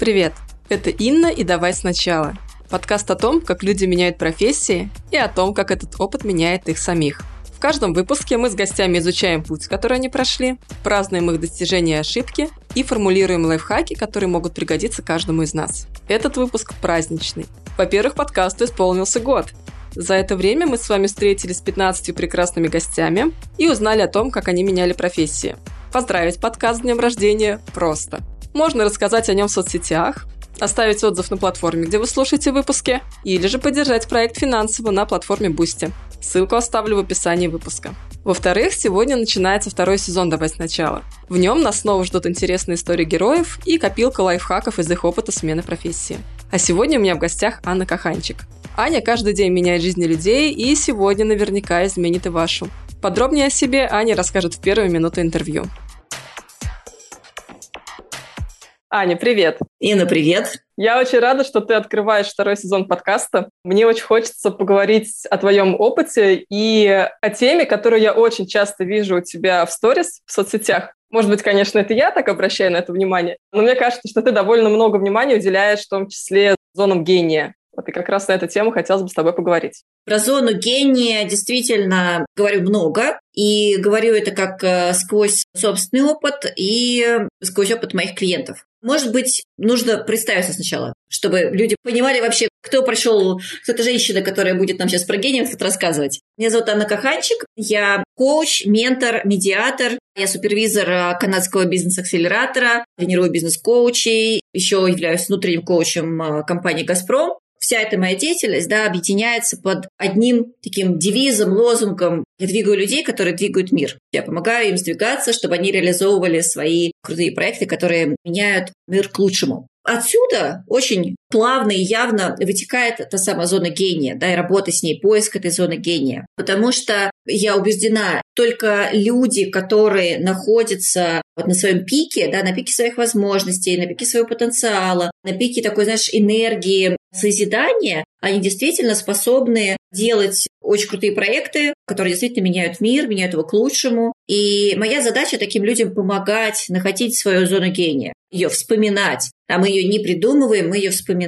Привет, это Инна и «Давай сначала». Подкаст о том, как люди меняют профессии и о том, как этот опыт меняет их самих. В каждом выпуске мы с гостями изучаем путь, который они прошли, празднуем их достижения и ошибки и формулируем лайфхаки, которые могут пригодиться каждому из нас. Этот выпуск праздничный. Во-первых, подкасту исполнился год. За это время мы с вами встретились с 15 прекрасными гостями и узнали о том, как они меняли профессии. Поздравить подкаст с днем рождения просто. Можно рассказать о нем в соцсетях, оставить отзыв на платформе, где вы слушаете выпуски, или же поддержать проект финансово на платформе Boosty. Ссылку оставлю в описании выпуска. Во-вторых, сегодня начинается второй сезон «Давай сначала». В нем нас снова ждут интересные истории героев и копилка лайфхаков из их опыта смены профессии. А сегодня у меня в гостях Анна Каханчик. Аня каждый день меняет жизни людей и сегодня наверняка изменит и вашу. Подробнее о себе Аня расскажет в первую минуту интервью. Аня, привет. Инна, привет. Я очень рада, что ты открываешь второй сезон подкаста. Мне очень хочется поговорить о твоем опыте и о теме, которую я очень часто вижу у тебя в сторис, в соцсетях. Может быть, конечно, это я так обращаю на это внимание, но мне кажется, что ты довольно много внимания уделяешь, в том числе зонам гения. Вот и как раз на эту тему хотелось бы с тобой поговорить. Про зону гения действительно говорю много, и говорю это как э, сквозь собственный опыт и сквозь опыт моих клиентов. Может быть, нужно представиться сначала, чтобы люди понимали вообще, кто пришел, кто эта женщина, которая будет нам сейчас про гениев рассказывать. Меня зовут Анна Каханчик, я коуч, ментор, медиатор, я супервизор э, канадского бизнес-акселератора, тренирую бизнес-коучей, еще являюсь внутренним коучем э, компании «Газпром» вся эта моя деятельность да, объединяется под одним таким девизом, лозунгом. Я двигаю людей, которые двигают мир. Я помогаю им сдвигаться, чтобы они реализовывали свои крутые проекты, которые меняют мир к лучшему. Отсюда очень плавно и явно вытекает та самая зона гения, да, и работа с ней, поиск этой зоны гения. Потому что я убеждена, только люди, которые находятся вот на своем пике, да, на пике своих возможностей, на пике своего потенциала, на пике такой, знаешь, энергии, созидания, они действительно способны делать очень крутые проекты, которые действительно меняют мир, меняют его к лучшему. И моя задача таким людям помогать находить свою зону гения, ее вспоминать. А мы ее не придумываем, мы ее вспоминаем,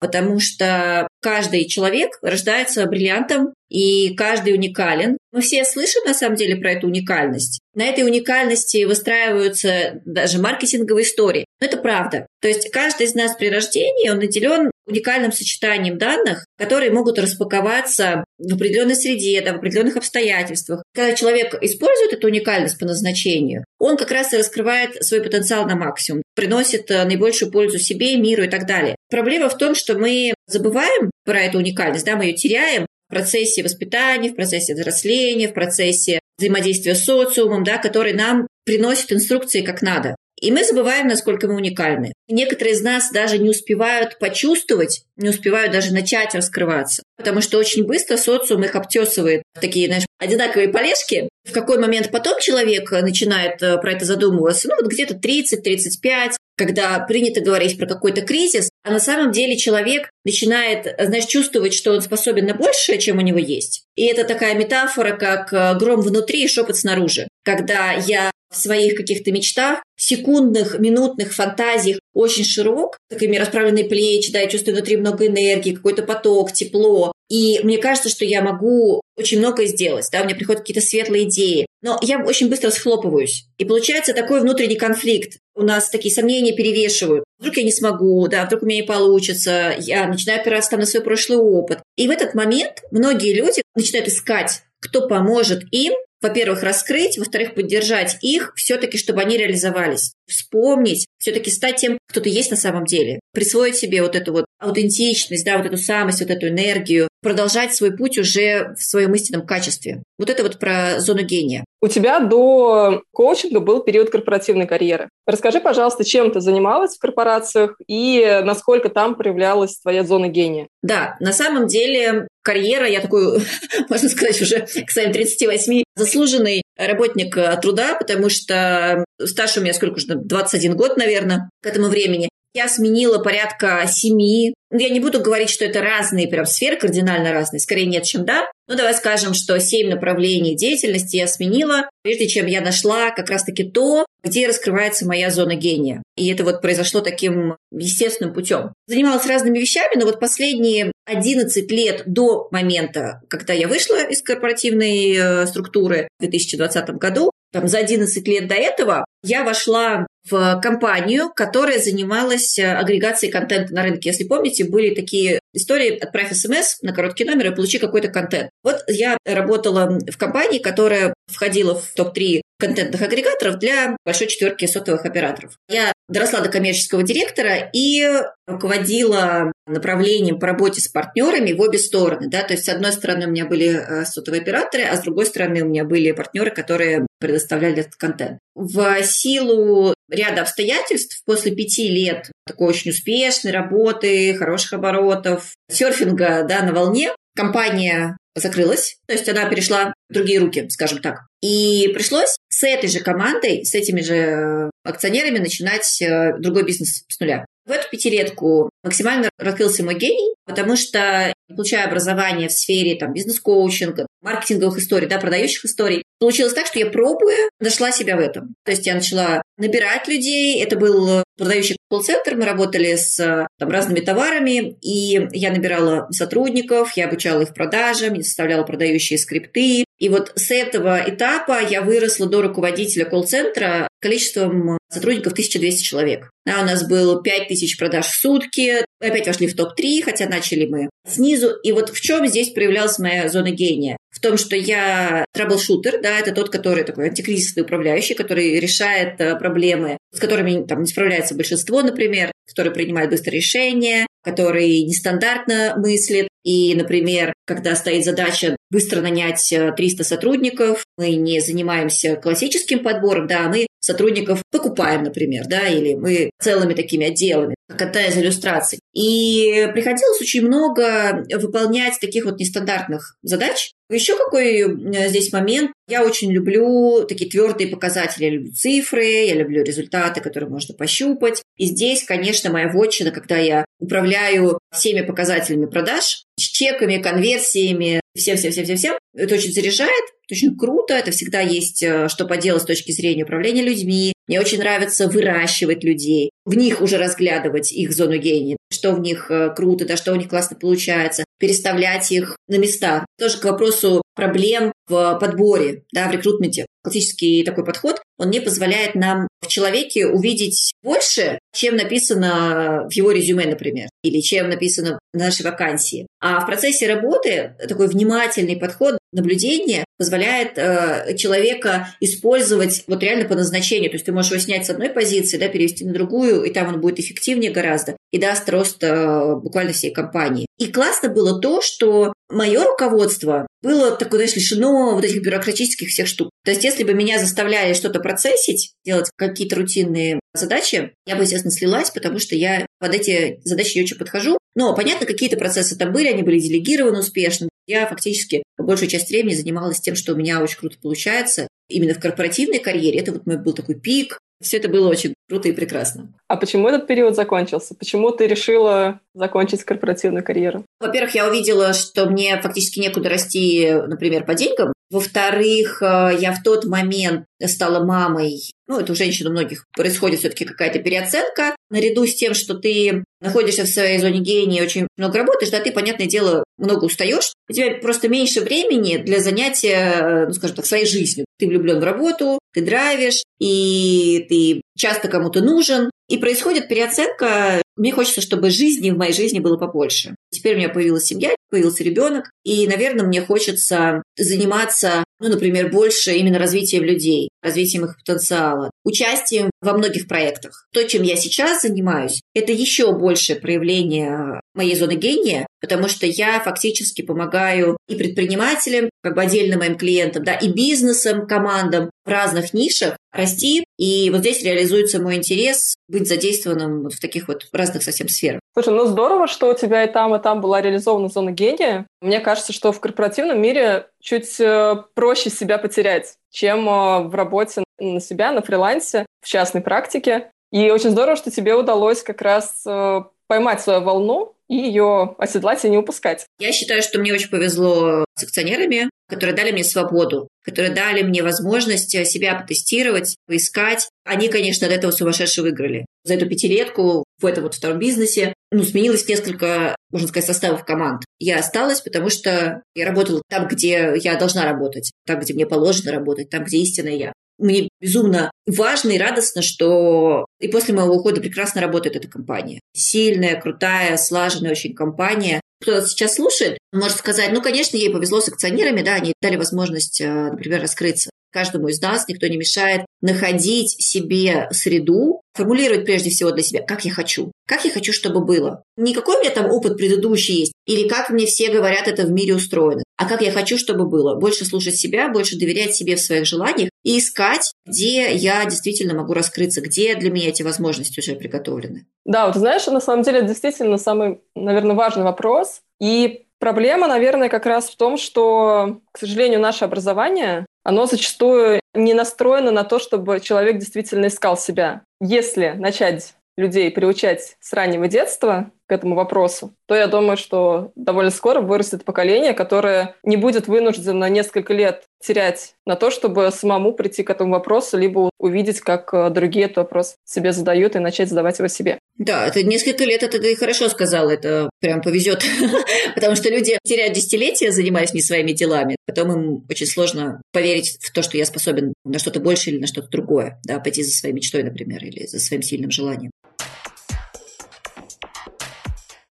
потому что каждый человек рождается бриллиантом, и каждый уникален. Мы все слышим, на самом деле, про эту уникальность. На этой уникальности выстраиваются даже маркетинговые истории. Но это правда. То есть каждый из нас при рождении, он наделен уникальным сочетанием данных, которые могут распаковаться в определенной среде, да, в определенных обстоятельствах. Когда человек использует эту уникальность по назначению, он как раз и раскрывает свой потенциал на максимум, приносит э, наибольшую пользу себе, миру и так далее. Проблема в том, что мы забываем про эту уникальность, да, мы ее теряем в процессе воспитания, в процессе взросления, в процессе взаимодействия с социумом, да, который нам приносит инструкции как надо. И мы забываем, насколько мы уникальны. Некоторые из нас даже не успевают почувствовать, не успевают даже начать раскрываться. Потому что очень быстро социум их обтесывает такие, знаешь, одинаковые полежки. В какой момент потом человек начинает э, про это задумываться? Ну, вот где-то 30-35, когда принято говорить про какой-то кризис, а на самом деле человек начинает, знаешь, чувствовать, что он способен на большее, чем у него есть. И это такая метафора, как э, гром внутри и шепот снаружи. Когда я в своих каких-то мечтах, секундных, минутных фантазиях очень широк, такими расправленные плечи, да, я чувствую внутри много энергии, какой-то поток, тепло. И мне кажется, что я могу очень многое сделать, да, у меня приходят какие-то светлые идеи, но я очень быстро схлопываюсь. И получается такой внутренний конфликт. У нас такие сомнения перевешивают. Вдруг я не смогу, да, вдруг у меня не получится, я начинаю опираться там на свой прошлый опыт. И в этот момент многие люди начинают искать кто поможет им во-первых, раскрыть, во-вторых, поддержать их все-таки, чтобы они реализовались. Вспомнить, все-таки стать тем, кто ты есть на самом деле. Присвоить себе вот эту вот аутентичность, да, вот эту самость, вот эту энергию, продолжать свой путь уже в своем истинном качестве. Вот это вот про зону гения. У тебя до коучинга был период корпоративной карьеры. Расскажи, пожалуйста, чем ты занималась в корпорациях и насколько там проявлялась твоя зона гения? Да, на самом деле карьера, я такой, можно сказать, уже к своим 38 заслуженный работник труда, потому что стаж у меня сколько уже, 21 год, наверное, к этому времени. Я сменила порядка семи. Я не буду говорить, что это разные прям сферы, кардинально разные. Скорее нет, чем да. Ну, давай скажем, что семь направлений деятельности я сменила, прежде чем я нашла как раз-таки то, где раскрывается моя зона гения. И это вот произошло таким естественным путем. Занималась разными вещами, но вот последние 11 лет до момента, когда я вышла из корпоративной э, структуры в 2020 году, там, за 11 лет до этого я вошла в компанию, которая занималась э, агрегацией контента на рынке. Если помните, были такие истории «отправь смс на короткий номер и получи какой-то контент». Вот я работала в компании, которая входила в топ-3 контентных агрегаторов для большой четверки сотовых операторов. Я доросла до коммерческого директора и руководила направлением по работе с партнерами в обе стороны. Да? То есть, с одной стороны, у меня были э, сотовые операторы, а с другой стороны, у меня были партнеры, которые предоставляли этот контент. В силу ряда обстоятельств после пяти лет такой очень успешной работы, хороших оборотов, серфинга да, на волне, компания закрылась, то есть она перешла в другие руки, скажем так. И пришлось с этой же командой, с этими же э, акционерами начинать э, другой бизнес с нуля. В эту пятилетку максимально раскрылся мой гений, потому что, получая образование в сфере там, бизнес-коучинга, маркетинговых историй, да, продающих историй, получилось так, что я пробуя, нашла себя в этом. То есть я начала набирать людей, это был продающий колл-центр, мы работали с там, разными товарами, и я набирала сотрудников, я обучала их продажам, я составляла продающие скрипты, и вот с этого этапа я выросла до руководителя колл-центра количеством сотрудников 1200 человек. Да, у нас было 5000 продаж в сутки, опять вошли в топ-3, хотя начали мы снизу. И вот в чем здесь проявлялась моя зона гения? В том, что я траблшутер, да, это тот, который такой антикризисный управляющий, который решает э, проблемы, с которыми там, не справляется большинство, например, который принимает быстрые решения, который нестандартно мыслит. И, например, когда стоит задача быстро нанять 300 э, сотрудников, мы не занимаемся классическим подбором, да, мы сотрудников покупаем, например, да, или мы целыми такими отделами, как одна из иллюстраций. И приходилось очень много выполнять таких вот нестандартных задач. Еще какой э, здесь момент? Я очень люблю такие твердые показатели. Я люблю цифры, я люблю результаты, которые можно пощупать. И здесь, конечно, моя вотчина, когда я управляю всеми показателями продаж, с чеками, конверсиями, всем-всем-всем-всем-всем, это очень заряжает, очень круто, это всегда есть э, что поделать с точки зрения управления людьми. Мне очень нравится выращивать людей, в них уже разглядывать их зону гения, что в них э, круто, да, что у них классно получается, переставлять их на места. Тоже к вопросу проблем в подборе, да, в рекрутменте. Классический такой подход, он не позволяет нам в человеке увидеть больше, чем написано в его резюме, например, или чем написано в нашей вакансии. А в процессе работы такой внимательный подход, наблюдение позволяет э, человека использовать вот реально по назначению. То есть ты можешь его снять с одной позиции, да, перевести на другую, и там он будет эффективнее гораздо и даст рост э, буквально всей компании. И классно было то, что мое руководство было такое, знаешь, лишено вот этих бюрократических всех штук. То есть, если бы меня заставляли что-то процессить, делать какие-то рутинные задачи, я бы, естественно, слилась, потому что я под эти задачи не очень подхожу. Но, понятно, какие-то процессы там были, они были делегированы успешно. Я фактически большую часть времени занималась тем, что у меня очень круто получается. Именно в корпоративной карьере это вот мой был такой пик, все это было очень круто и прекрасно. А почему этот период закончился? Почему ты решила закончить корпоративную карьеру? Во-первых, я увидела, что мне фактически некуда расти, например, по деньгам. Во-вторых, э, я в тот момент стала мамой. Ну, это у женщин у многих происходит все-таки какая-то переоценка. Наряду с тем, что ты находишься в своей зоне гения и очень много работаешь, да, ты, понятное дело, много устаешь. У тебя просто меньше времени для занятия, э, ну, скажем так, своей жизнью. Ты влюблен в работу, ты драйвишь, и ты часто кому-то нужен. И происходит переоценка. Мне хочется, чтобы жизни в моей жизни было побольше. Теперь у меня появилась семья, появился ребенок, и, наверное, мне хочется заниматься, ну, например, больше именно развитием людей, развитием их потенциала, участием во многих проектах. То, чем я сейчас занимаюсь, это еще большее проявление моей зоны гения, потому что я фактически помогаю и предпринимателям, как бы отдельно моим клиентам, да, и бизнесам, командам в разных нишах расти. И вот здесь реализуется мой интерес быть задействованным вот в таких вот разных совсем сферах. Слушай, ну здорово, что у тебя и там, и там была реализована зона гения. Мне кажется, что в корпоративном мире чуть э, проще себя потерять, чем э, в работе на себя, на фрилансе, в частной практике. И очень здорово, что тебе удалось как раз э, поймать свою волну и ее оседлать и не упускать. Я считаю, что мне очень повезло с акционерами, которые дали мне свободу, которые дали мне возможность себя потестировать, поискать. Они, конечно, от этого сумасшедше выиграли. За эту пятилетку в этом вот втором бизнесе ну, сменилось несколько, можно сказать, составов команд. Я осталась, потому что я работала там, где я должна работать, там, где мне положено работать, там, где истинная я. Мне безумно важно и радостно, что и после моего ухода прекрасно работает эта компания. Сильная, крутая, слаженная очень компания. Кто сейчас слушает, может сказать, ну, конечно, ей повезло с акционерами, да, они дали возможность, э, например, раскрыться. Каждому из нас никто не мешает находить себе среду, формулировать прежде всего для себя, как я хочу, как я хочу, чтобы было. Не какой у меня там опыт предыдущий есть, или как мне все говорят, это в мире устроено, а как я хочу, чтобы было. Больше слушать себя, больше доверять себе в своих желаниях и искать, где я действительно могу раскрыться, где для меня эти возможности уже приготовлены. Да, вот знаешь, на самом деле действительно самый, наверное, важный вопрос. И проблема, наверное, как раз в том, что, к сожалению, наше образование оно зачастую не настроено на то, чтобы человек действительно искал себя. Если начать людей приучать с раннего детства этому вопросу, то я думаю, что довольно скоро вырастет поколение, которое не будет вынуждено несколько лет терять на то, чтобы самому прийти к этому вопросу, либо увидеть, как э, другие этот вопрос себе задают и начать задавать его себе. Да, это несколько лет, это ты хорошо сказал, это прям повезет, потому что люди теряют десятилетия, занимаясь не своими делами, потом им очень сложно поверить в то, что я способен на что-то больше или на что-то другое, да, пойти за своей мечтой, например, или за своим сильным желанием.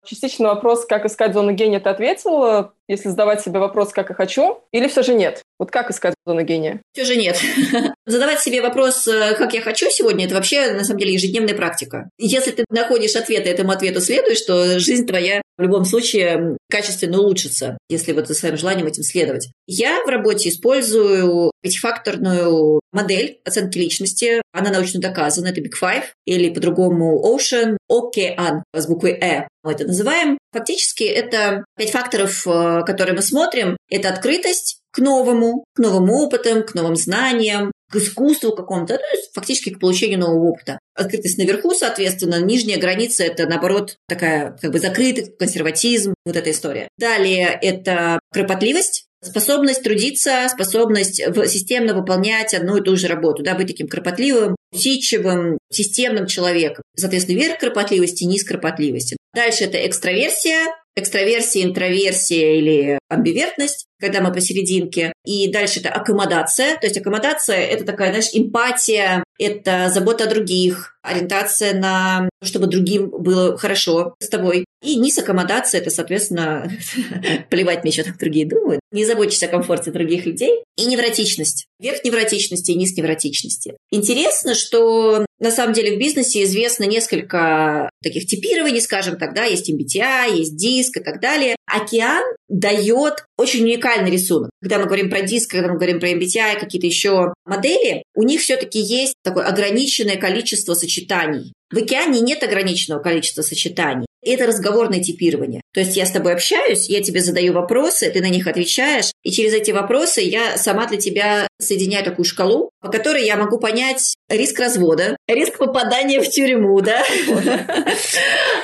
Частично вопрос, как искать зону гения, ты ответила, если задавать себе вопрос, как я хочу, или все же нет? Вот как искать зону гения? Все же нет. Задавать себе вопрос, э, как я хочу сегодня, это вообще, на самом деле, ежедневная практика. Если ты находишь ответ, и этому ответу следуешь, то жизнь твоя в любом случае качественно улучшится, если вот за своим желанием этим следовать. Я в работе использую пятифакторную модель оценки личности. Она научно доказана. Это Big Five или по-другому Ocean, Океан с буквой «э» мы это называем. Фактически это пять факторов, э, которые мы смотрим. Это открытость, к новому, к новым опытам, к новым знаниям, к искусству какому-то, ну, фактически к получению нового опыта. Открытость наверху, соответственно, нижняя граница – это, наоборот, такая как бы закрытый консерватизм, вот эта история. Далее это кропотливость, способность трудиться, способность системно выполнять одну и ту же работу, да, быть таким кропотливым, усидчивым, системным человеком. Соответственно, вверх кропотливости, низ кропотливости. Дальше это экстраверсия, экстраверсия, интроверсия или амбивертность, когда мы посерединке. И дальше это аккомодация. То есть аккомодация – это такая, знаешь, эмпатия, это забота о других, ориентация на то, чтобы другим было хорошо с тобой. И низ аккомодация – это, соответственно, плевать мне, что там другие думают. Не заботишься о комфорте других людей. И невротичность. Верх невротичности и низ невротичности. Интересно, что на самом деле в бизнесе известно несколько таких типирований, скажем так, да, есть MBTI, есть диск и так далее. Океан дает очень уникальный рисунок. Когда мы говорим про диск, когда мы говорим про MBTI, какие-то еще модели, у них все-таки есть такое ограниченное количество сочетаний. В океане нет ограниченного количества сочетаний. Это разговорное типирование. То есть я с тобой общаюсь, я тебе задаю вопросы, ты на них отвечаешь, и через эти вопросы я сама для тебя соединяю такую шкалу, по которой я могу понять риск развода, риск попадания в тюрьму, да?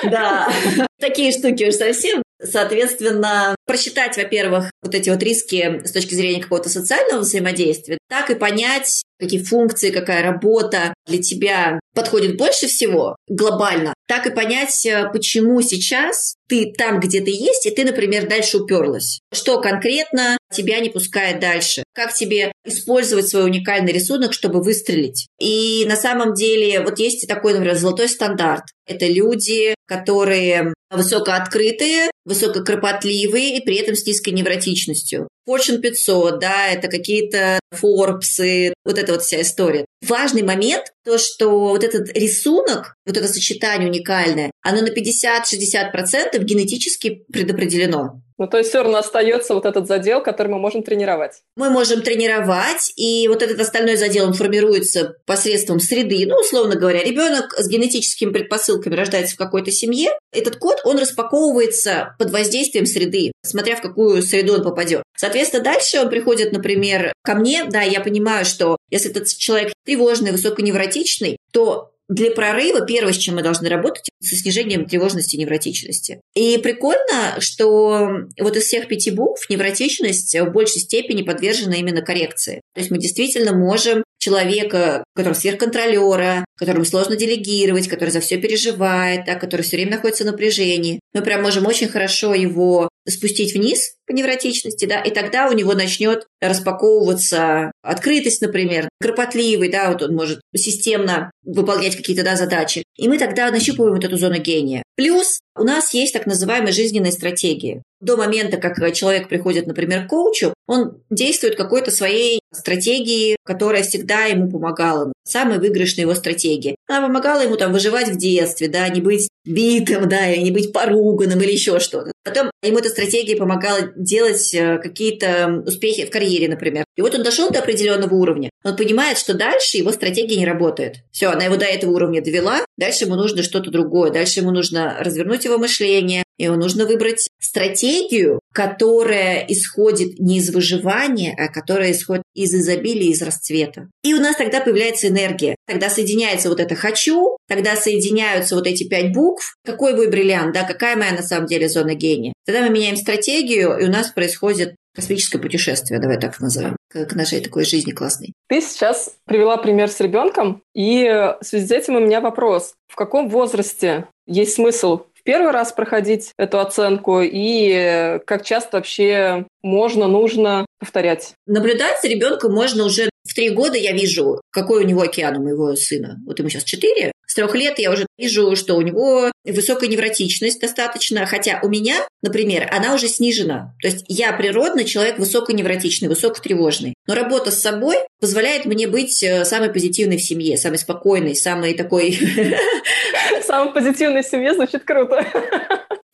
Да, такие штуки уж совсем. Соответственно, просчитать, во-первых, вот эти вот риски с точки зрения какого-то социального взаимодействия, так и понять, какие функции, какая работа для тебя подходит больше всего глобально, так и понять, э, почему сейчас ты там, где ты есть, и ты, например, дальше уперлась. Что конкретно тебя не пускает дальше? Как тебе использовать свой уникальный рисунок, чтобы выстрелить? И на самом деле вот есть такой, например, золотой стандарт. Это люди, которые высокооткрытые, высококропотливые и при этом с низкой невротичностью. Fortune 500, да, это какие-то Forbes, вот эта вот вся история. Важный момент, то, что вот этот рисунок, вот это сочетание уникальное, оно на 50-60% генетически предопределено. Ну, то есть все равно остается вот этот задел, который мы можем тренировать. Мы можем тренировать, и вот этот остальной задел, он формируется посредством среды. Ну, условно говоря, ребенок с генетическими предпосылками рождается в какой-то семье. Этот код, он распаковывается под воздействием среды, смотря в какую среду он попадет. Соответственно, дальше он приходит, например, ко мне, да, я понимаю, что если этот человек тревожный, высоконевротичный, то для прорыва первое, с чем мы должны работать, со снижением тревожности и невротичности. И прикольно, что вот из всех пяти букв невротичность в большей степени подвержена именно коррекции. То есть мы действительно можем человека, который сверхконтролера, которому сложно делегировать, который за все переживает, да, который все время находится в напряжении. Мы прям можем очень хорошо его спустить вниз по невротичности, да, и тогда у него начнет распаковываться открытость, например, кропотливый, да, вот он может системно выполнять какие-то, да, задачи. И мы тогда нащупываем вот эту зону гения. Плюс у нас есть так называемые жизненные стратегии. До момента, как человек приходит, например, к коучу, он действует какой-то своей стратегии, которая всегда ему помогала. Самая выигрышная его стратегия. Она помогала ему там выживать в детстве, да, не быть битым, да, и не быть поруганным или еще что-то. Потом ему эта стратегия помогала делать э, какие-то успехи в карьере, например. И вот он дошел до определенного уровня. Он понимает, что дальше его стратегия не работает. Все, она его до этого уровня довела, дальше ему нужно что-то другое, дальше ему нужно развернуть его мышление, ему нужно выбрать стратегию, которая исходит не из выживания, а которая исходит из изобилия, из расцвета. И у нас тогда появляется энергия. Тогда соединяется вот это «хочу», тогда соединяются вот эти пять букв. Какой мой бриллиант, да, какая моя на самом деле зона гения. Тогда мы меняем стратегию, и у нас происходит космическое путешествие, давай так назовем, к нашей такой жизни классной. Ты сейчас привела пример с ребенком, и в связи с этим у меня вопрос. В каком возрасте есть смысл первый раз проходить эту оценку и как часто вообще можно, нужно повторять? Наблюдать за ребенком можно уже в три года я вижу, какой у него океан у моего сына. Вот ему сейчас четыре. С трех лет я уже вижу, что у него высокая невротичность достаточно, хотя у меня, например, она уже снижена. То есть я природный человек высоконевротичный, высокотревожный. Но работа с собой позволяет мне быть э, самой позитивной в семье, самой спокойной, самой такой... Самой позитивной в семье звучит круто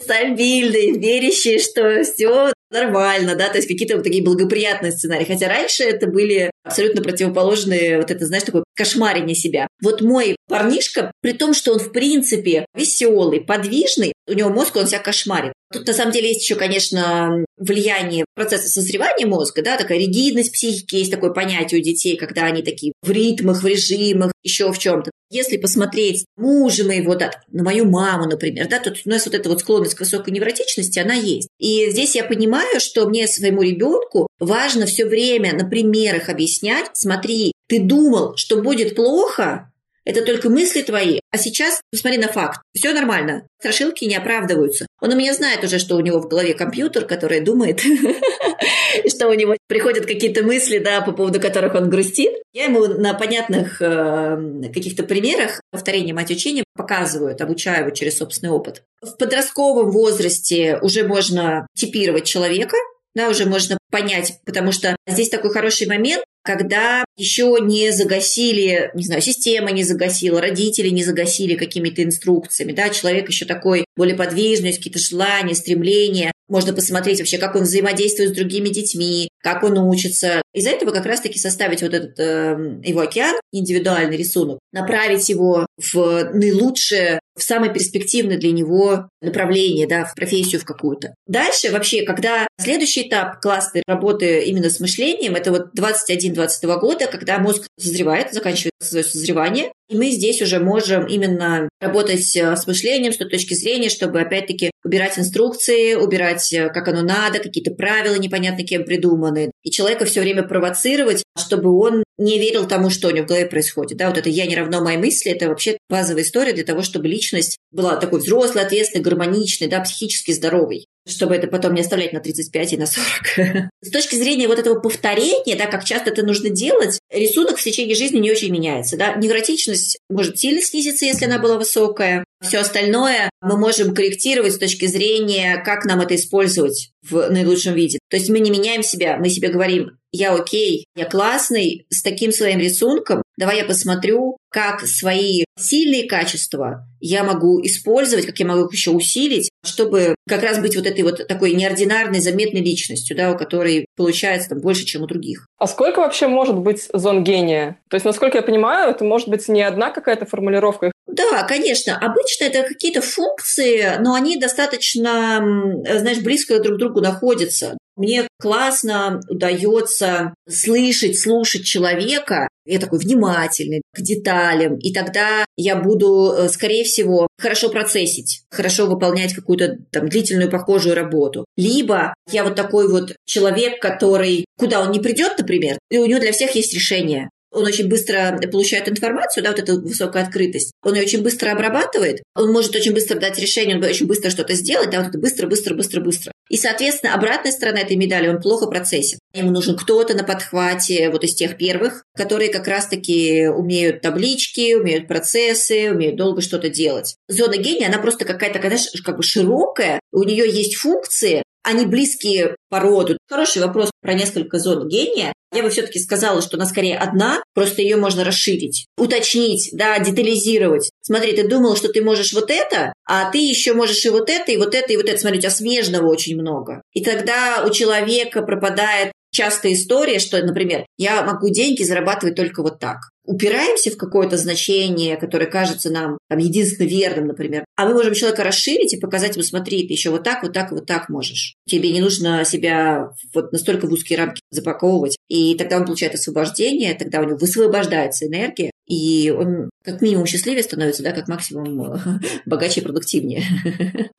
стабильный, верящий, что все нормально, да, то есть какие-то вот такие благоприятные сценарии. Хотя раньше это были абсолютно противоположные, вот это, знаешь, такое кошмарение себя. Вот мой парнишка, при том, что он в принципе веселый, подвижный, у него мозг, он себя кошмарит. Тут на самом деле есть еще, конечно, влияние процесса созревания мозга, да, такая ригидность психики, есть такое понятие у детей, когда они такие в ритмах, в режимах, еще в чем-то. Если посмотреть мужа моего, да, на мою маму, например, да, то у нас вот эта вот склонность к высокой невротичности, она есть. И здесь я понимаю, что мне своему ребенку важно все время на примерах объяснять, смотри, ты думал, что будет плохо, это только мысли твои. А сейчас посмотри на факт. Все нормально. Страшилки не оправдываются. Он у меня знает уже, что у него в голове компьютер, который думает, что у него приходят какие-то мысли, да, по поводу которых он грустит. Я ему на понятных э, каких-то примерах повторения мать учения показываю, обучаю его через собственный опыт. В подростковом возрасте уже можно типировать человека, да, уже можно понять, потому что здесь такой хороший момент, когда еще не загасили, не знаю, система не загасила, родители не загасили какими-то инструкциями, да, человек еще такой более подвижный, какие-то желания, стремления. Можно посмотреть вообще, как он взаимодействует с другими детьми, как он учится. Из-за этого как раз-таки составить вот этот э, его океан, индивидуальный рисунок, направить его в наилучшее в самое перспективное для него направление, да, в профессию в какую-то. Дальше вообще, когда следующий этап классной работы именно с мышлением, это вот 21-22 года, когда мозг созревает, заканчивает свое созревание, и мы здесь уже можем именно работать э, с мышлением с той точки зрения, чтобы опять-таки убирать инструкции, убирать э, как оно надо, какие-то правила непонятно кем придуманы. И человека все время провоцировать, чтобы он не верил тому, что у него в голове происходит. Да, вот это «я не равно моей мысли» — это вообще базовая история для того, чтобы личность была такой взрослой, ответственной, гармоничной, да, психически здоровой чтобы это потом не оставлять на 35 и на 40. С точки зрения вот этого повторения, да, как часто это нужно делать, рисунок в течение жизни не очень меняется. Да? Невротичность может сильно снизиться, если она была высокая. Все остальное мы можем корректировать с точки зрения, как нам это использовать в наилучшем виде. То есть мы не меняем себя, мы себе говорим, я окей, я классный, с таким своим рисунком, давай я посмотрю, как свои сильные качества я могу использовать, как я могу их еще усилить, чтобы как раз быть вот этой вот такой неординарной, заметной личностью, да, у которой получается там больше, чем у других. А сколько вообще может быть зон гения? То есть, насколько я понимаю, это может быть не одна какая-то формулировка. Да, конечно. Обычно это какие-то функции, но они достаточно, знаешь, близко друг к другу находятся. Мне классно удается слышать, слушать человека. Я такой внимательный к деталям. И тогда я буду, э, скорее всего, хорошо процессить, хорошо выполнять какую-то там длительную похожую работу. Либо я вот такой вот человек, который, куда он не придет, например, и у него для всех есть решение он очень быстро получает информацию, да, вот эту высокую открытость, он ее очень быстро обрабатывает, он может очень быстро дать решение, он очень быстро что-то сделать, да, вот это быстро, быстро, быстро, быстро. И, соответственно, обратная сторона этой медали, он плохо процессит. Ему нужен кто-то на подхвате, вот из тех первых, которые как раз-таки умеют таблички, умеют процессы, умеют долго что-то делать. Зона гения, она просто какая-то, знаешь, как бы широкая, у нее есть функции, они близкие по роду. Хороший вопрос про несколько зон гения. Я бы все-таки сказала, что она скорее одна, просто ее можно расширить, уточнить, да, детализировать. Смотри, ты думал, что ты можешь вот это, а ты еще можешь и вот это, и вот это, и вот это. Смотри, у тебя смежного очень много. И тогда у человека пропадает частая история, что, например, я могу деньги зарабатывать только вот так. Упираемся в какое-то значение, которое кажется нам там, единственно верным, например, а мы можем человека расширить и показать ему, смотри, ты еще вот так, вот так, вот так можешь. Тебе не нужно себя вот настолько в узкие рамки запаковывать. И тогда он получает освобождение, тогда у него высвобождается энергия, и он как минимум счастливее становится, да, как максимум богаче и продуктивнее.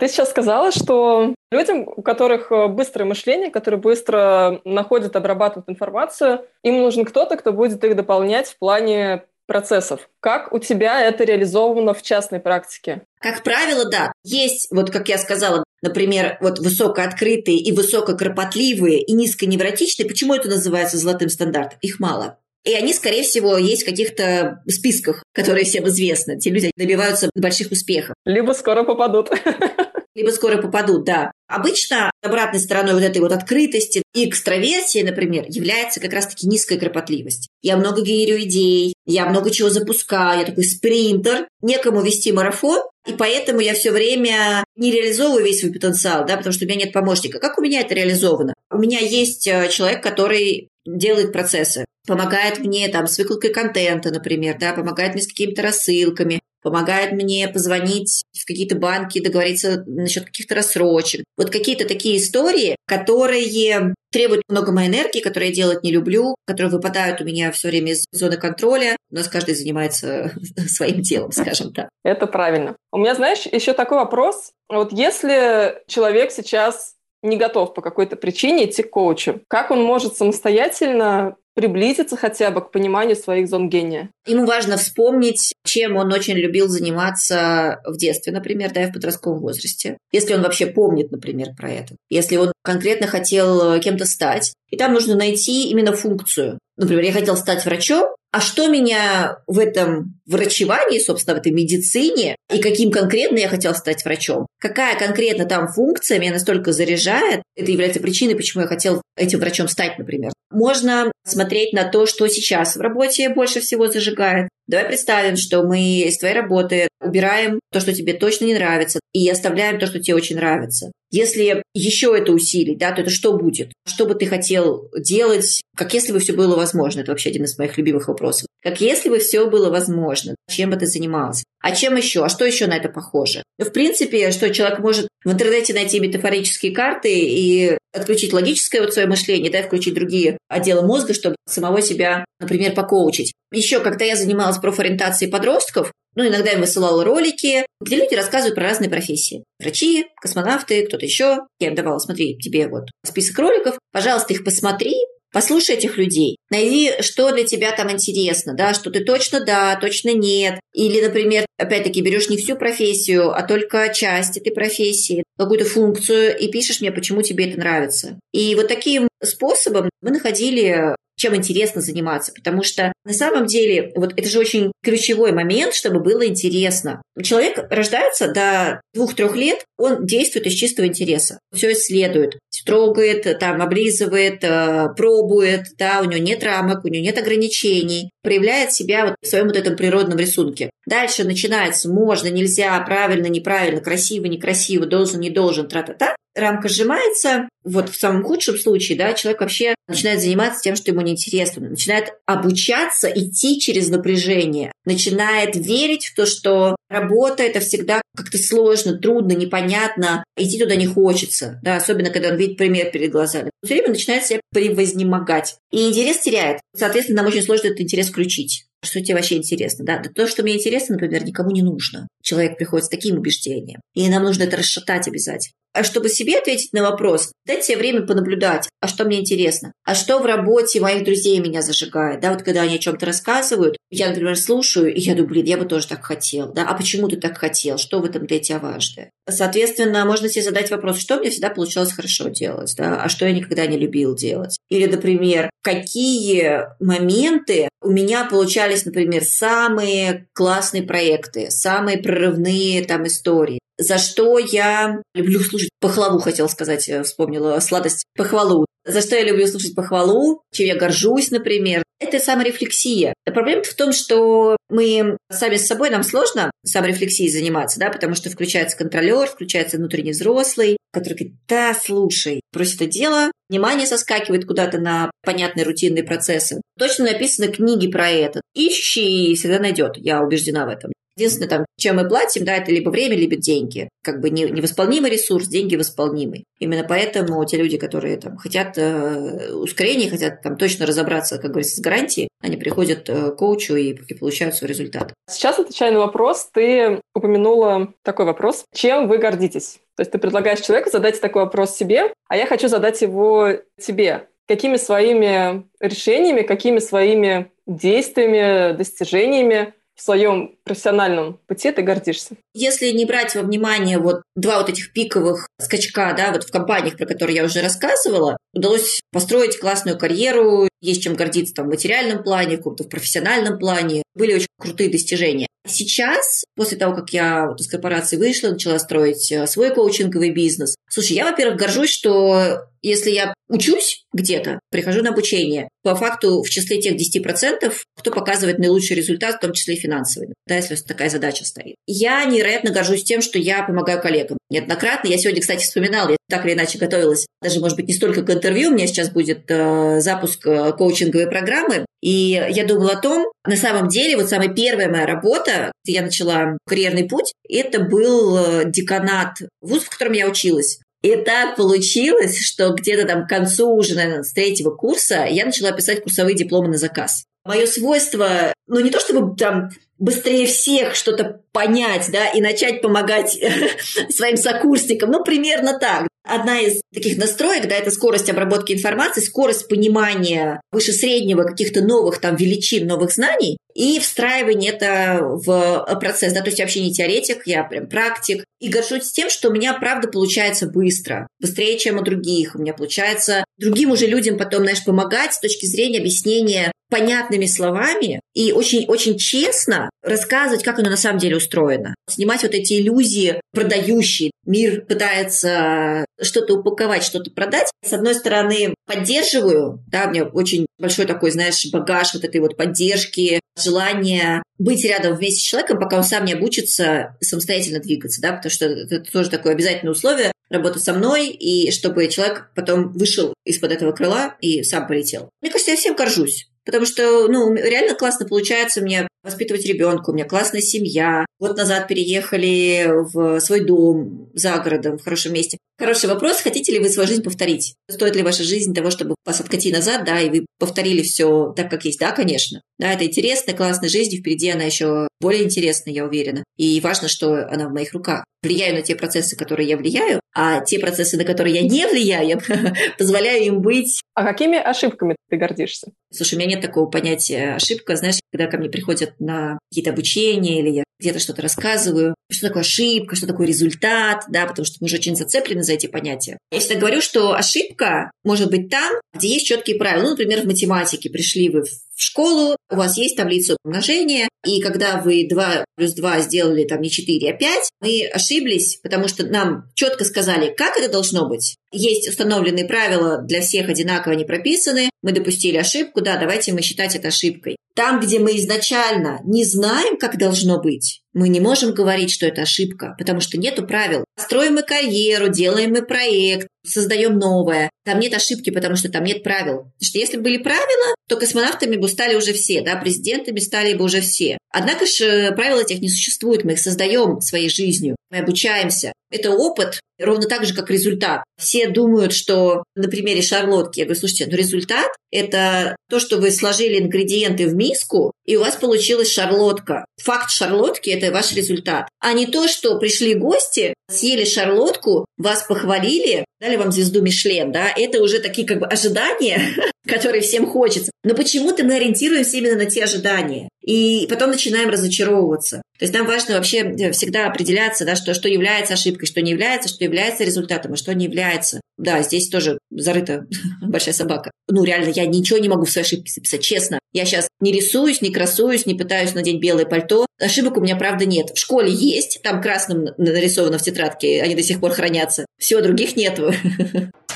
Ты сейчас сказала, что людям, у которых э, быстрое мышление, которые быстро находят, обрабатывают информацию, им нужен кто-то, кто будет их дополнять в плане процессов. Как у тебя это реализовано в частной практике? Как правило, да. Есть, вот как я сказала, например, вот высокооткрытые и высококропотливые и низконевротичные. Почему это называется золотым стандартом? Их мало. И они, скорее всего, есть в каких-то списках, которые всем известны. Те люди добиваются больших успехов. Либо скоро попадут. либо скоро попадут, да. Обычно обратной стороной вот этой вот открытости и экстраверсии, например, является как раз-таки низкая кропотливость. Я много генерю идей, я много чего запускаю, я такой спринтер, некому вести марафон, и поэтому я все время не реализовываю весь свой потенциал, да, потому что у меня нет помощника. Как у меня это реализовано? У меня есть э, человек, который делает процессы, помогает мне там с выкладкой контента, например, да, помогает мне с какими-то рассылками, помогает мне позвонить в какие-то банки, договориться насчет каких-то рассрочек. Вот какие-то такие истории, которые требуют много моей энергии, которые я делать не люблю, которые выпадают у меня все время из зоны контроля. У нас каждый занимается своим делом, скажем так. Это правильно. У меня, знаешь, еще такой вопрос. Вот если человек сейчас не готов по какой-то причине идти к коучу, как он может самостоятельно приблизиться хотя бы к пониманию своих зон гения. Ему важно вспомнить, чем он очень любил заниматься в детстве, например, да, и в подростковом возрасте. Если он вообще помнит, например, про это. Если он конкретно хотел кем-то стать. И там нужно найти именно функцию. Например, я хотел стать врачом, а что меня в этом врачевании, собственно, в этой медицине, и каким конкретно я хотел стать врачом? Какая конкретно там функция меня настолько заряжает? Это является причиной, почему я хотел этим врачом стать, например. Можно смотреть на то, что сейчас в работе больше всего зажигает. Давай представим, что мы из твоей работы убираем то, что тебе точно не нравится, и оставляем то, что тебе очень нравится. Если еще это усилить, да, то это что будет? Что бы ты хотел делать, как если бы все было возможно? Это вообще один из моих любимых вопросов. Как если бы все было возможно, чем бы ты занимался? А чем еще? А что еще на это похоже? Ну, в принципе, что человек может в интернете найти метафорические карты и отключить логическое вот свое мышление, да, включить другие отделы мозга, чтобы самого себя, например, покоучить. Еще, когда я занималась профориентацией подростков, ну, иногда им высылала ролики, где люди рассказывают про разные профессии. Врачи, космонавты, кто-то еще. Я им давала, смотри, тебе вот список роликов, пожалуйста, их посмотри, Послушай этих людей, найди, что для тебя там интересно, да, что ты точно да, точно нет. Или, например, опять-таки берешь не всю профессию, а только часть этой профессии, какую-то функцию и пишешь мне, почему тебе это нравится. И вот таким способом мы находили чем интересно заниматься, потому что на самом деле вот это же очень ключевой момент, чтобы было интересно. Человек рождается до двух-трех лет, он действует из чистого интереса, все исследует, трогает, там, облизывает, э, пробует, да, у него нет рамок, у него нет ограничений, проявляет себя вот в своем вот этом природном рисунке. Дальше начинается можно, нельзя, правильно, неправильно, красиво, некрасиво, должен, не должен, тра-та-та рамка сжимается, вот в самом худшем случае, да, человек вообще начинает заниматься тем, что ему неинтересно, начинает обучаться, идти через напряжение, начинает верить в то, что работа это всегда как-то сложно, трудно, непонятно, идти туда не хочется, да, особенно когда он видит пример перед глазами. Все время начинает себя превознемогать. И интерес теряет. Соответственно, нам очень сложно этот интерес включить. Что тебе вообще интересно? Да? То, что мне интересно, например, никому не нужно. Человек приходит с таким убеждением. И нам нужно это расшатать обязательно. А чтобы себе ответить на вопрос, дать себе время понаблюдать, а что мне интересно, а что в работе моих друзей меня зажигает, да, вот когда они о чем-то рассказывают, я, например, слушаю, и я думаю, блин, я бы тоже так хотел, да, а почему ты так хотел, что в этом для тебя важно? Соответственно, можно себе задать вопрос, что мне всегда получалось хорошо делать, да, а что я никогда не любил делать. Или, например, какие моменты у меня получались, например, самые классные проекты, самые прорывные там истории за что я люблю слушать похвалу, хотела сказать, э, вспомнила сладость, похвалу. За что я люблю слушать похвалу, чем я горжусь, например. Это саморефлексия. Проблема в том, что мы сами с собой, нам сложно саморефлексией заниматься, да, потому что включается контролер, включается внутренний взрослый, который говорит, да, слушай, просит это дело, внимание соскакивает куда-то на понятные рутинные процессы. Точно написаны книги про это. Ищи, всегда найдет, я убеждена в этом. Единственное, там, чем мы платим, да, это либо время, либо деньги. Как бы невосполнимый ресурс, деньги восполнимый. Именно поэтому те люди, которые там хотят э, ускорения, хотят там точно разобраться, как говорится, с гарантией, они приходят э, к коучу и, и получают свой результат. Сейчас, отвечая на вопрос, ты упомянула такой вопрос. Чем вы гордитесь? То есть ты предлагаешь человеку задать такой вопрос себе, а я хочу задать его тебе. Какими своими решениями, какими своими действиями, достижениями в своем профессиональном пути ты гордишься? Если не брать во внимание вот два вот этих пиковых скачка, да, вот в компаниях, про которые я уже рассказывала, удалось построить классную карьеру, есть чем гордиться там в материальном плане, в каком-то в профессиональном плане. Были очень крутые достижения. Сейчас, после того, как я вот из корпорации вышла, начала строить э, свой коучинговый бизнес, слушай, я, во-первых, горжусь, что если я учусь где-то, прихожу на обучение, по факту в числе тех 10%, кто показывает наилучший результат, в том числе и финансовый, да, если такая задача стоит. Я невероятно горжусь тем, что я помогаю коллегам. Неоднократно, я сегодня, кстати, вспоминала, я так или иначе готовилась, даже, может быть, не столько к интервью, у меня сейчас будет э, запуск э, коучинговой программы, и я думала о том, на самом деле, вот самая первая моя работа, где я начала карьерный путь, это был э, деканат вуз, в котором я училась. И так получилось, что где-то там к концу уже, наверное, с третьего курса я начала писать курсовые дипломы на заказ. Мое свойство, ну не то чтобы там быстрее всех что-то понять, да, и начать помогать своим сокурсникам, ну примерно так одна из таких настроек, да, это скорость обработки информации, скорость понимания выше среднего каких-то новых там величин, новых знаний и встраивание это в процесс, да, то есть я вообще не теоретик, я прям практик. И горжусь тем, что у меня, правда, получается быстро, быстрее, чем у других. У меня получается другим уже людям потом, знаешь, помогать с точки зрения объяснения понятными словами и очень-очень честно рассказывать, как оно на самом деле устроено. Снимать вот эти иллюзии продающие. Мир пытается что-то упаковать, что-то продать. С одной стороны, поддерживаю, да, у меня очень большой такой, знаешь, багаж вот этой вот поддержки, желание быть рядом вместе с человеком, пока он сам не обучится самостоятельно двигаться, да, потому что это тоже такое обязательное условие работать со мной, и чтобы человек потом вышел из-под этого крыла и сам полетел. Мне кажется, я всем горжусь. Потому что, ну, реально классно получается мне воспитывать ребенка, у меня классная семья. Год назад переехали в свой дом за городом, в хорошем месте. Хороший вопрос, хотите ли вы свою жизнь повторить? Стоит ли ваша жизнь того, чтобы вас откати назад, да, и вы повторили все так, как есть? Да, конечно. Да, это интересная, классная жизнь, и впереди она еще более интересная, я уверена. И важно, что она в моих руках. Влияю на те процессы, которые я влияю, а те процессы, на которые я не влияю, я позволяю им быть. А какими ошибками ты гордишься? Слушай, у меня нет такого понятия ошибка. Знаешь, когда ко мне приходят на какие-то обучения или я где-то что-то рассказываю, что такое ошибка, что такое результат, да, потому что мы же очень зацеплены за эти понятия. Я всегда говорю, что ошибка может быть там, где есть четкие правила. Ну, например, в математике пришли вы в школу, у вас есть таблица умножения, и когда вы 2 плюс 2 сделали там не 4, а 5, мы ошиблись, потому что нам четко сказали, как это должно быть. Есть установленные правила, для всех одинаково не прописаны, мы допустили ошибку, да, давайте мы считать это ошибкой. Там, где мы изначально не знаем, как должно быть, мы не можем говорить, что это ошибка, потому что нету правил. Строим мы карьеру, делаем мы проект, создаем новое. Там нет ошибки, потому что там нет правил. Потому что если бы были правила, то космонавтами бы стали уже все, да, президентами стали бы уже все. Однако же правил этих не существует, мы их создаем своей жизнью, мы обучаемся. Это опыт, ровно так же, как результат. Все думают, что на примере шарлотки, я говорю, слушайте, ну результат – это то, что вы сложили ингредиенты в миску, и у вас получилась шарлотка. Факт шарлотки – это ваш результат. А не то, что пришли гости, съели шарлотку, вас похвалили, дали вам звезду Мишлен, да, это уже такие как бы ожидания, которые всем хочется. Но почему-то мы ориентируемся именно на те ожидания. И потом начинаем разочаровываться. То есть нам важно вообще э, всегда определяться, да, что, что является ошибкой, что не является, что является результатом, а что не является. Да, здесь тоже зарыта большая собака. Ну, реально, я ничего не могу в своей ошибке записать, честно. Я сейчас не рисуюсь, не красуюсь, не пытаюсь надеть белое пальто. Ошибок у меня, правда, нет. В школе есть, там красным нарисовано в тетрадке, они до сих пор хранятся. Все, других нету.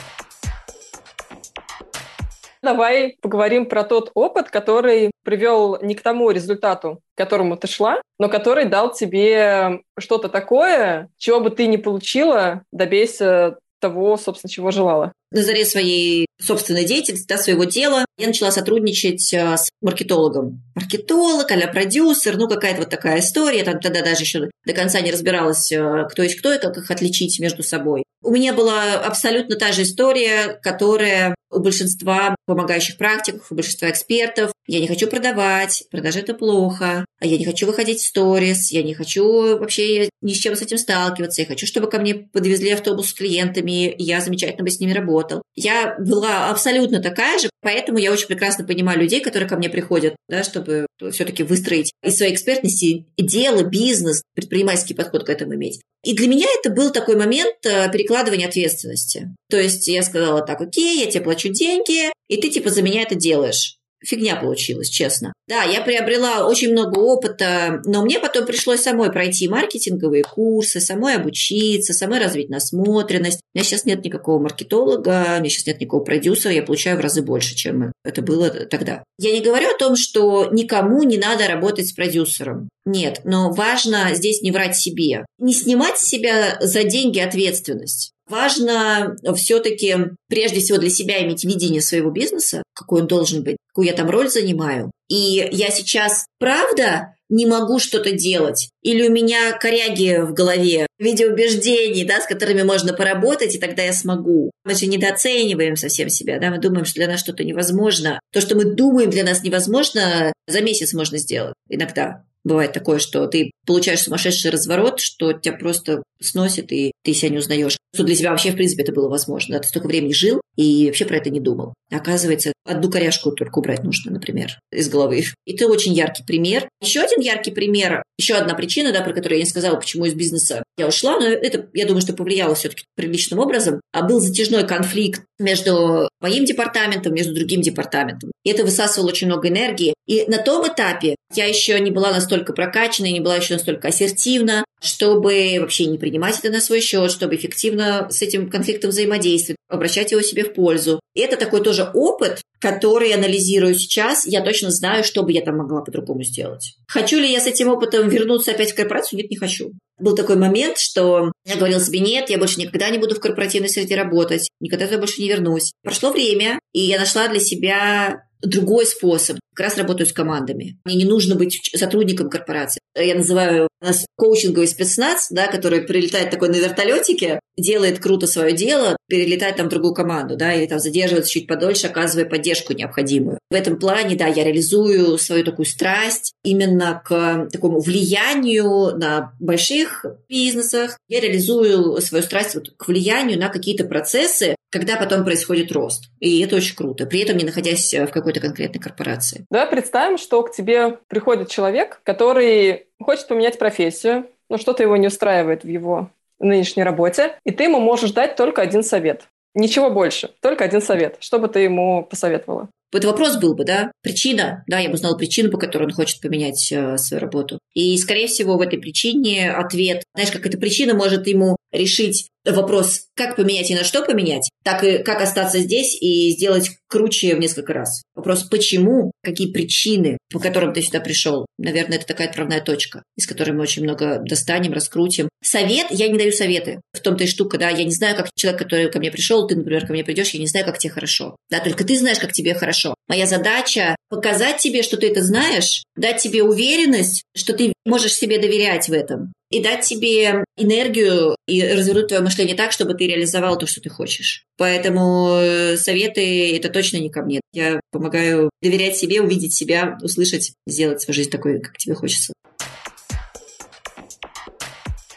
Давай поговорим про тот опыт, который привел не к тому результату, к которому ты шла, но который дал тебе что-то такое, чего бы ты не получила, добейся того, собственно, чего желала. На заре своей собственной деятельности, да, своего дела, я начала сотрудничать а, с маркетологом. Маркетолог, а продюсер, ну какая-то вот такая история. Там тогда даже еще до конца не разбиралась, а, кто есть кто и как их отличить между собой. У меня была абсолютно та же история, которая у большинства помогающих практиков, у большинства экспертов. Я не хочу продавать, продажи это плохо, а я не хочу выходить в сторис, я не хочу вообще ни с чем с этим сталкиваться, я хочу, чтобы ко мне подвезли автобус с клиентами, и я замечательно бы с ними работал. Я была абсолютно такая же, поэтому я очень прекрасно понимаю людей, которые ко мне приходят, да, чтобы все-таки выстроить из своей экспертности дело, бизнес, предпринимательский подход к этому иметь. И для меня это был такой момент э, перекладывания ответственности. То есть я сказала так, окей, я тебе плачу деньги, и ты типа за меня это делаешь фигня получилась, честно. Да, я приобрела очень много опыта, но мне потом пришлось самой пройти маркетинговые курсы, самой обучиться, самой развить насмотренность. У меня сейчас нет никакого маркетолога, у меня сейчас нет никакого продюсера, я получаю в разы больше, чем это было тогда. Я не говорю о том, что никому не надо работать с продюсером. Нет, но важно здесь не врать себе. Не снимать с себя за деньги ответственность. Важно все-таки прежде всего для себя иметь видение своего бизнеса, какой он должен быть, какую я там роль занимаю. И я сейчас, правда, не могу что-то делать. Или у меня коряги в голове, виде убеждений, да, с которыми можно поработать, и тогда я смогу. Мы же недооцениваем совсем себя, да, мы думаем, что для нас что-то невозможно. То, что мы думаем для нас невозможно, за месяц можно сделать иногда. Бывает такое, что ты получаешь сумасшедший разворот, что тебя просто сносит, и ты себя не узнаешь. Что для тебя вообще, в принципе, это было возможно. Да? Ты столько времени жил и вообще про это не думал. Оказывается, одну коряшку только убрать нужно, например, из головы. И ты очень яркий пример. Еще один яркий пример, еще одна причина, да, про которую я не сказала, почему из бизнеса я ушла, но это, я думаю, что повлияло все-таки приличным образом, а был затяжной конфликт между моим департаментом, между другим департаментом. И это высасывало очень много энергии. И на том этапе я еще не была настолько прокачана, не была еще настолько ассертивна, чтобы вообще не принимать это на свой счет, чтобы эффективно с этим конфликтом взаимодействовать, обращать его себе в пользу. И это такой тоже опыт, который анализирую сейчас. Я точно знаю, что бы я там могла по-другому сделать. Хочу ли я с этим опытом вернуться опять в корпорацию? Нет, не хочу. Был такой момент, что я говорила себе, нет, я больше никогда не буду в корпоративной среде работать, никогда туда больше не вернусь. Прошло время, и я нашла для себя другой способ. Как раз работаю с командами. Мне не нужно быть сотрудником корпорации. Я называю нас коучинговый спецназ, да, который прилетает такой на вертолетике, делает круто свое дело, перелетает там в другую команду, да, или там задерживается чуть подольше, оказывая поддержку необходимую. В этом плане, да, я реализую свою такую страсть именно к такому влиянию на больших бизнесах. Я реализую свою страсть вот к влиянию на какие-то процессы, когда потом происходит рост. И это очень круто, при этом не находясь в какой-то конкретной корпорации. Давай представим, что к тебе приходит человек, который хочет поменять профессию, но что-то его не устраивает в его нынешней работе, и ты ему можешь дать только один совет. Ничего больше, только один совет. Что бы ты ему посоветовала? Вот вопрос был бы, да, причина, да, я бы знала причину, по которой он хочет поменять э, свою работу. И, скорее всего, в этой причине ответ, знаешь, как эта причина может ему решить вопрос, как поменять и на что поменять, так и как остаться здесь и сделать круче в несколько раз. Вопрос, почему, какие причины, по которым ты сюда пришел. Наверное, это такая отправная точка, из которой мы очень много достанем, раскрутим. Совет, я не даю советы. В том-то и штука, да, я не знаю, как человек, который ко мне пришел, ты, например, ко мне придешь, я не знаю, как тебе хорошо. Да, только ты знаешь, как тебе хорошо. Моя задача показать тебе, что ты это знаешь, дать тебе уверенность, что ты можешь себе доверять в этом и дать тебе энергию и развернуть твое мышление так, чтобы ты реализовал то, что ты хочешь. Поэтому э, советы – это точно не ко мне. Я помогаю доверять себе, увидеть себя, услышать, сделать свою жизнь такой, как тебе хочется.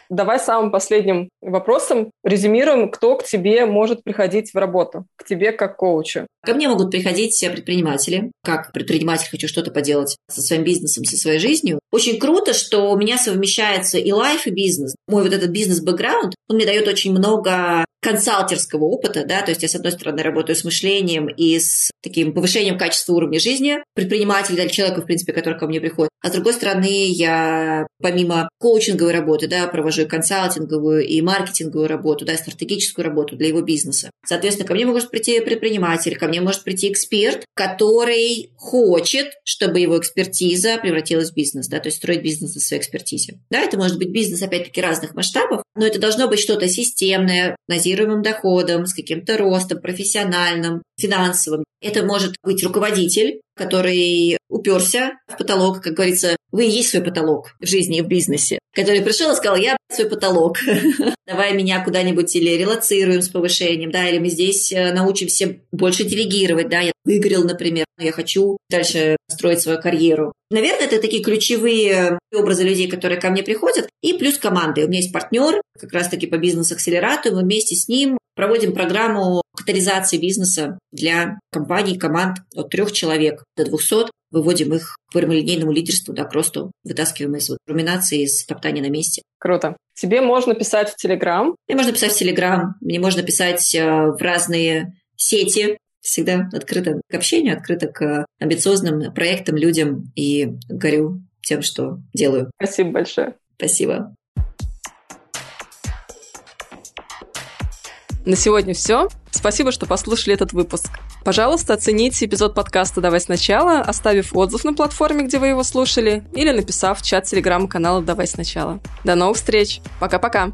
Давай самым последним вопросом резюмируем, кто к тебе может приходить в работу, к тебе как коучу. Ко мне могут приходить предприниматели. Как предприниматель хочу что-то поделать со своим бизнесом, со своей жизнью. Очень круто, что у меня совмещается и лайф, и бизнес. Мой вот этот бизнес-бэкграунд, он мне дает очень много консалтерского опыта, да, то есть я, с одной стороны, работаю с мышлением и с таким повышением качества уровня жизни предпринимателя или человека, в принципе, который ко мне приходит. А с другой стороны, я помимо коучинговой работы, да, провожу и консалтинговую, и маркетинговую работу, да, стратегическую работу для его бизнеса. Соответственно, ко мне может прийти предприниматель, ко мне может прийти эксперт, который хочет, чтобы его экспертиза превратилась в бизнес, да, то есть строить бизнес на своей экспертизе. Да, это может быть бизнес, опять-таки, разных масштабов, но это должно быть что-то системное, базируемым доходом, с каким-то ростом профессиональным, финансовым. Это может быть руководитель, который уперся в потолок, как говорится, вы и есть свой потолок в жизни и в бизнесе, который пришел и сказал, я свой потолок, давай меня куда-нибудь или релацируем с повышением, да, или мы здесь э, научимся больше делегировать, да, я выгорел, например, я хочу дальше строить свою карьеру. Наверное, это такие ключевые образы людей, которые ко мне приходят, и плюс команды. У меня есть партнер, как раз-таки по бизнес-акселератору, мы вместе с ним проводим программу катализации бизнеса для компаний, команд от трех человек до 200. Выводим их к прямолинейному лидерству, да, к росту, вытаскиваем из вот, руминации, из топтания на месте. Круто. Тебе можно писать в Телеграм? Мне можно писать в Телеграм, мне можно писать э, в разные сети, всегда открыта к общению, открыта к амбициозным проектам, людям и горю тем, что делаю. Спасибо большое. Спасибо. На сегодня все. Спасибо, что послушали этот выпуск. Пожалуйста, оцените эпизод подкаста «Давай сначала», оставив отзыв на платформе, где вы его слушали, или написав в чат телеграм-канала «Давай сначала». До новых встреч. Пока-пока.